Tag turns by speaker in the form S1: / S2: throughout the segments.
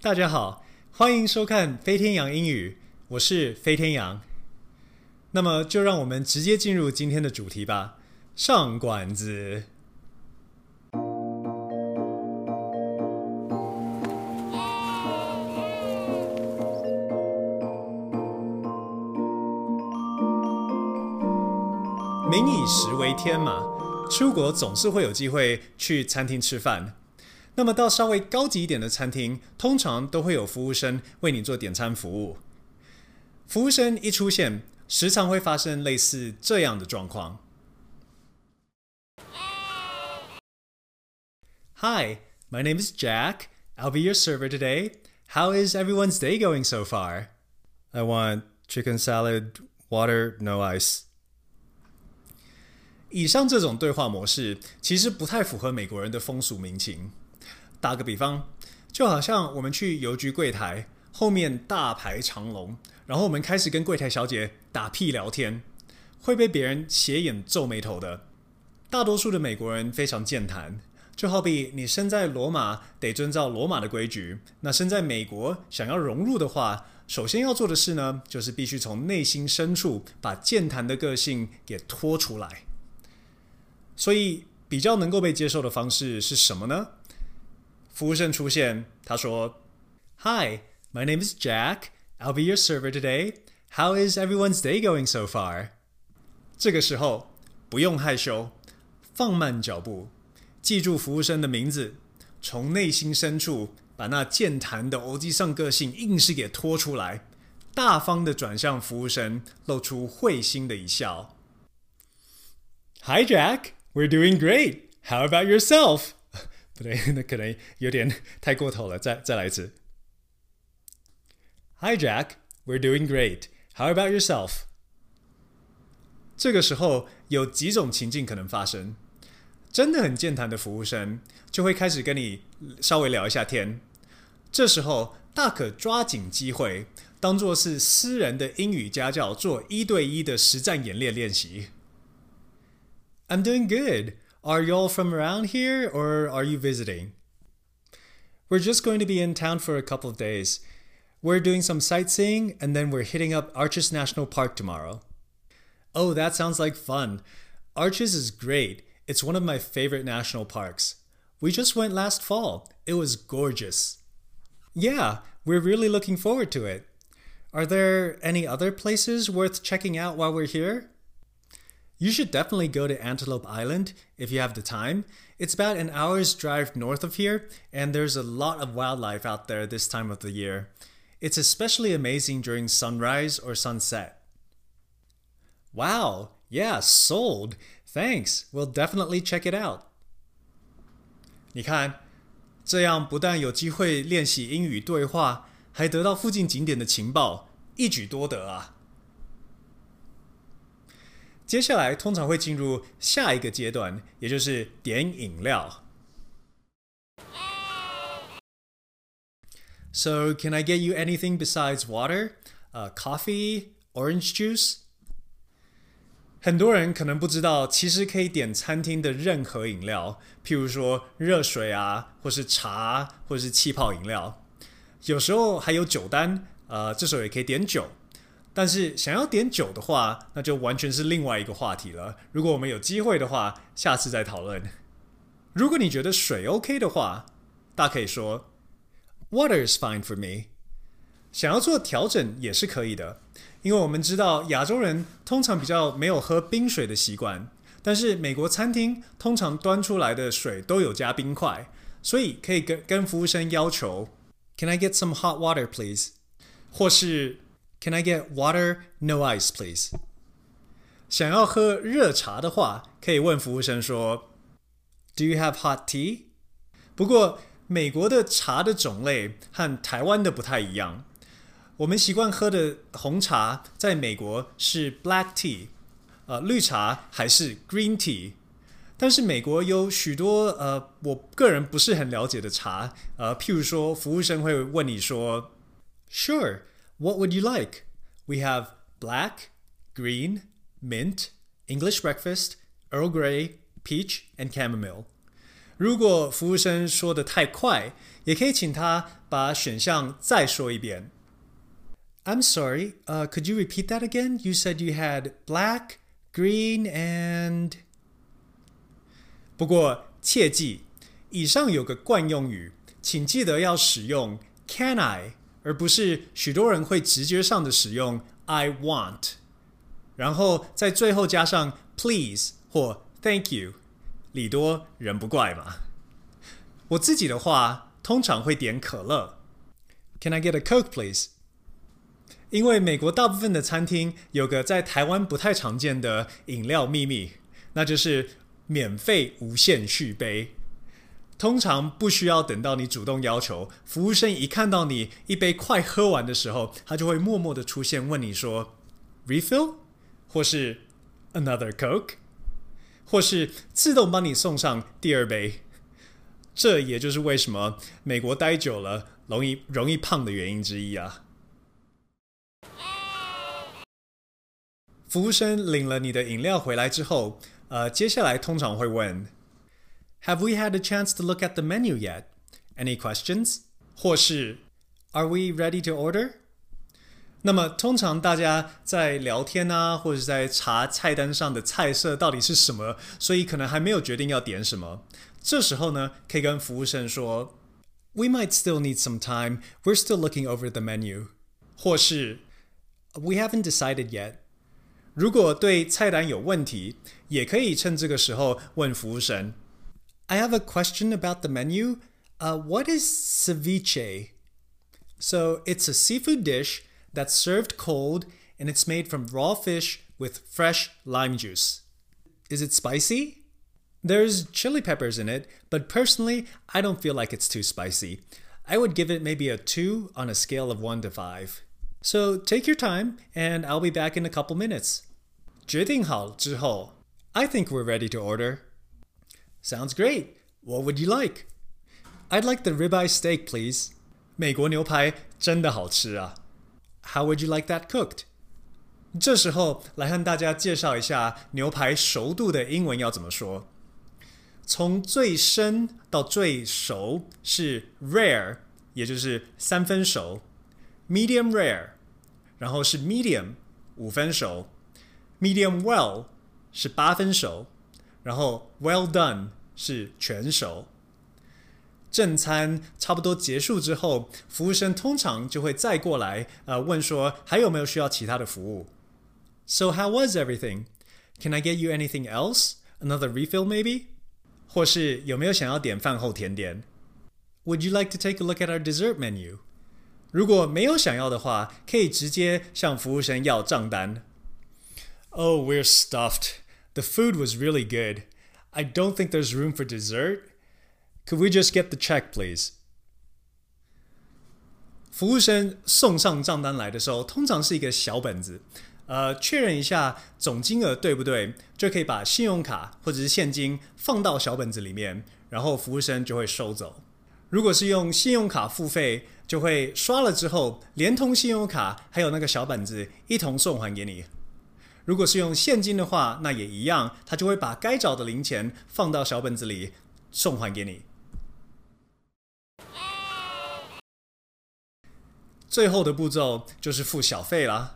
S1: 大家好，欢迎收看飞天羊英语，我是飞天羊。那么就让我们直接进入今天的主题吧，上馆子。民以食为天嘛，出国总是会有机会去餐厅吃饭。那么到稍微高级一点的餐厅，通常都会有服务生为你做点餐服务。服务生一出现，时常会发生类似这样的状况。Hi, my name is Jack. I'll be your server today. How is everyone's day going so far? I want chicken salad, water, no ice. 以上这种对话模式其实不太符合美国人的风俗民情。打个比方，就好像我们去邮局柜台，后面大排长龙，然后我们开始跟柜台小姐打屁聊天，会被别人斜眼皱眉头的。大多数的美国人非常健谈，就好比你身在罗马得遵照罗马的规矩，那身在美国想要融入的话，首先要做的事呢，就是必须从内心深处把健谈的个性给拖出来。所以比较能够被接受的方式是什么呢？服务生出现，他说：“Hi, my name is Jack. I'll be your server today. How is everyone's day going so far?” 这个时候不用害羞，放慢脚步，记住服务生的名字，从内心深处把那健谈的欧吉桑个性硬是给拖出来，大方的转向服务生，露出会心的一笑。“Hi, Jack. We're doing great. How about yourself?” 不对，那可能有点太过头了。再再来一次。Hi Jack, we're doing great. How about yourself? 这个时候有几种情境可能发生。真的很健谈的服务生就会开始跟你稍微聊一下天。这时候大可抓紧机会，当做是私人的英语家教做一对一的实战演练练习。I'm doing good. Are you all from around here or are you visiting? We're just going to be in town for a couple of days. We're doing some sightseeing and then we're hitting up Arches National Park tomorrow. Oh, that sounds like fun. Arches is great. It's one of my favorite national parks. We just went last fall. It was gorgeous. Yeah, we're really looking forward to it. Are there any other places worth checking out while we're here? You should definitely go to Antelope Island if you have the time. It's about an hour's drive north of here, and there's a lot of wildlife out there this time of the year. It's especially amazing during sunrise or sunset. Wow, yeah, sold. Thanks. We'll definitely check it out. 你看，这样不但有机会练习英语对话，还得到附近景点的情报，一举多得啊！ 接下来通常会进入下一个阶段，也就是点饮料。So, can I get you anything besides water? Uh, coffee, orange juice? 很多人可能不知道，其实可以点餐厅的任何饮料，譬如说热水啊，或是茶，或是气泡饮料。有时候还有酒单，呃，这时候也可以点酒。但是想要点酒的话，那就完全是另外一个话题了。如果我们有机会的话，下次再讨论。如果你觉得水 OK 的话，大可以说 Water is fine for me。想要做调整也是可以的，因为我们知道亚洲人通常比较没有喝冰水的习惯，但是美国餐厅通常端出来的水都有加冰块，所以可以跟跟服务生要求 Can I get some hot water, please？或是 Can I get water? No ice, please. 想要喝热茶的话，可以问服务生说：“Do you have hot tea？” 不过，美国的茶的种类和台湾的不太一样。我们习惯喝的红茶，在美国是 black tea，呃，绿茶还是 green tea。但是美国有许多呃，我个人不是很了解的茶，呃，譬如说，服务生会问你说：“Sure。” What would you like? We have black, green, mint, English breakfast, Earl Grey, peach, and chamomile. 如果服务生说得太快，也可以请他把选项再说一遍。I'm sorry, uh, could you repeat that again? You said you had black, green, and... 不过切记，以上有个惯用语，请记得要使用 Can I， 而不是许多人会直觉上的使用 I want，然后在最后加上 Please 或 Thank you。礼多人不怪嘛。我自己的话，通常会点可乐。Can I get a Coke, please? 因为美国大部分的餐厅有个在台湾不太常见的饮料秘密，那就是免费无限续杯。通常不需要等到你主动要求，服务生一看到你一杯快喝完的时候，他就会默默的出现问你说：“Refill？” 或是 “Another Coke？” 或是自动帮你送上第二杯。这也就是为什么美国待久了容易容易胖的原因之一啊。服务生领了你的饮料回来之后，呃，接下来通常会问 ：Have we had a chance to look at the menu yet? Any questions? 或是 Are we ready to order? 那么通常大家在聊天啊，或者在查菜单上的菜色到底是什么，所以可能还没有决定要点什么。这时候呢，可以跟服务生说：We might still need some time. We're still looking over the menu. 或是 We haven't decided yet. 如果对菜单有问题，也可以趁这个时候问服务生 ：I have a question about the menu. Uh, what is ceviche? So it's a seafood dish that's served cold and it's made from raw fish with fresh lime juice. Is it spicy? There's chili peppers in it, but personally, I don't feel like it's too spicy. I would give it maybe a 2 on a scale of 1 to 5. So take your time, and I'll be back in a couple minutes. 决定好之后, I think we're ready to order. Sounds great. What would you like? I'd like the ribeye steak, please. 美国牛排真的好吃啊. How would you like that cooked? 这时候来和大家介绍一下牛排熟度的英文要怎么说。从最生到最熟是 rare，也就是三分熟；medium rare，然后是 medium，五分熟。Medium well 是八分熟，然后 well done 是全熟。正餐差不多结束之后，服务生通常就会再过来，呃，问说还有没有需要其他的服务。So how was everything? Can I get you anything else? Another refill maybe? 或是有没有想要点饭后甜点？Would you like to take a look at our dessert menu? 如果没有想要的话，可以直接向服务生要账单。Oh, we're stuffed. The food was really good. I don't think there's room for dessert. Could we just get the check, please? 服务生送上账单来的时候，通常是一个小本子，呃，确认一下总金额对不对，就可以把信用卡或者是现金放到小本子里面，然后服务生就会收走。如果是用信用卡付费，就会刷了之后，连同信用卡还有那个小本子一同送还给你。如果是用现金的话，那也一样，他就会把该找的零钱放到小本子里送还给你。最后的步骤就是付小费啦。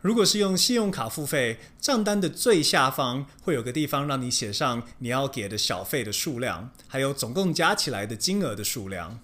S1: 如果是用信用卡付费，账单的最下方会有个地方让你写上你要给的小费的数量，还有总共加起来的金额的数量。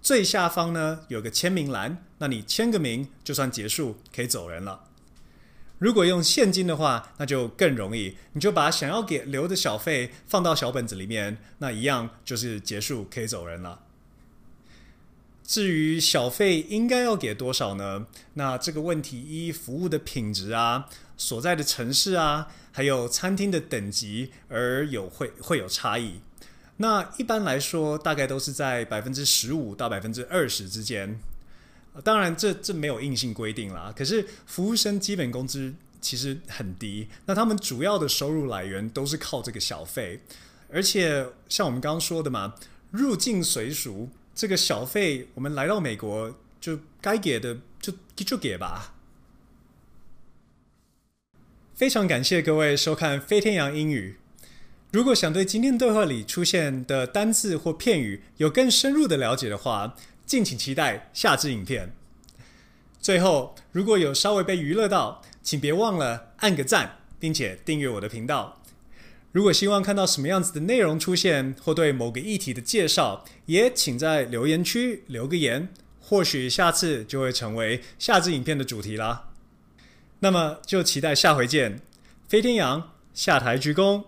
S1: 最下方呢，有个签名栏，那你签个名就算结束，可以走人了。如果用现金的话，那就更容易，你就把想要给留的小费放到小本子里面，那一样就是结束，可以走人了。至于小费应该要给多少呢？那这个问题依服务的品质啊、所在的城市啊，还有餐厅的等级而有会会有差异。那一般来说，大概都是在百分之十五到百分之二十之间。当然这，这没有硬性规定啦。可是服务生基本工资其实很低，那他们主要的收入来源都是靠这个小费。而且像我们刚刚说的嘛，入境随俗，这个小费我们来到美国就该给的就就给吧。非常感谢各位收看飞天羊英语。如果想对今天对话里出现的单字或片语有更深入的了解的话，敬请期待下支影片。最后，如果有稍微被娱乐到，请别忘了按个赞，并且订阅我的频道。如果希望看到什么样子的内容出现，或对某个议题的介绍，也请在留言区留个言，或许下次就会成为下支影片的主题啦。那么就期待下回见，飞天羊下台鞠躬。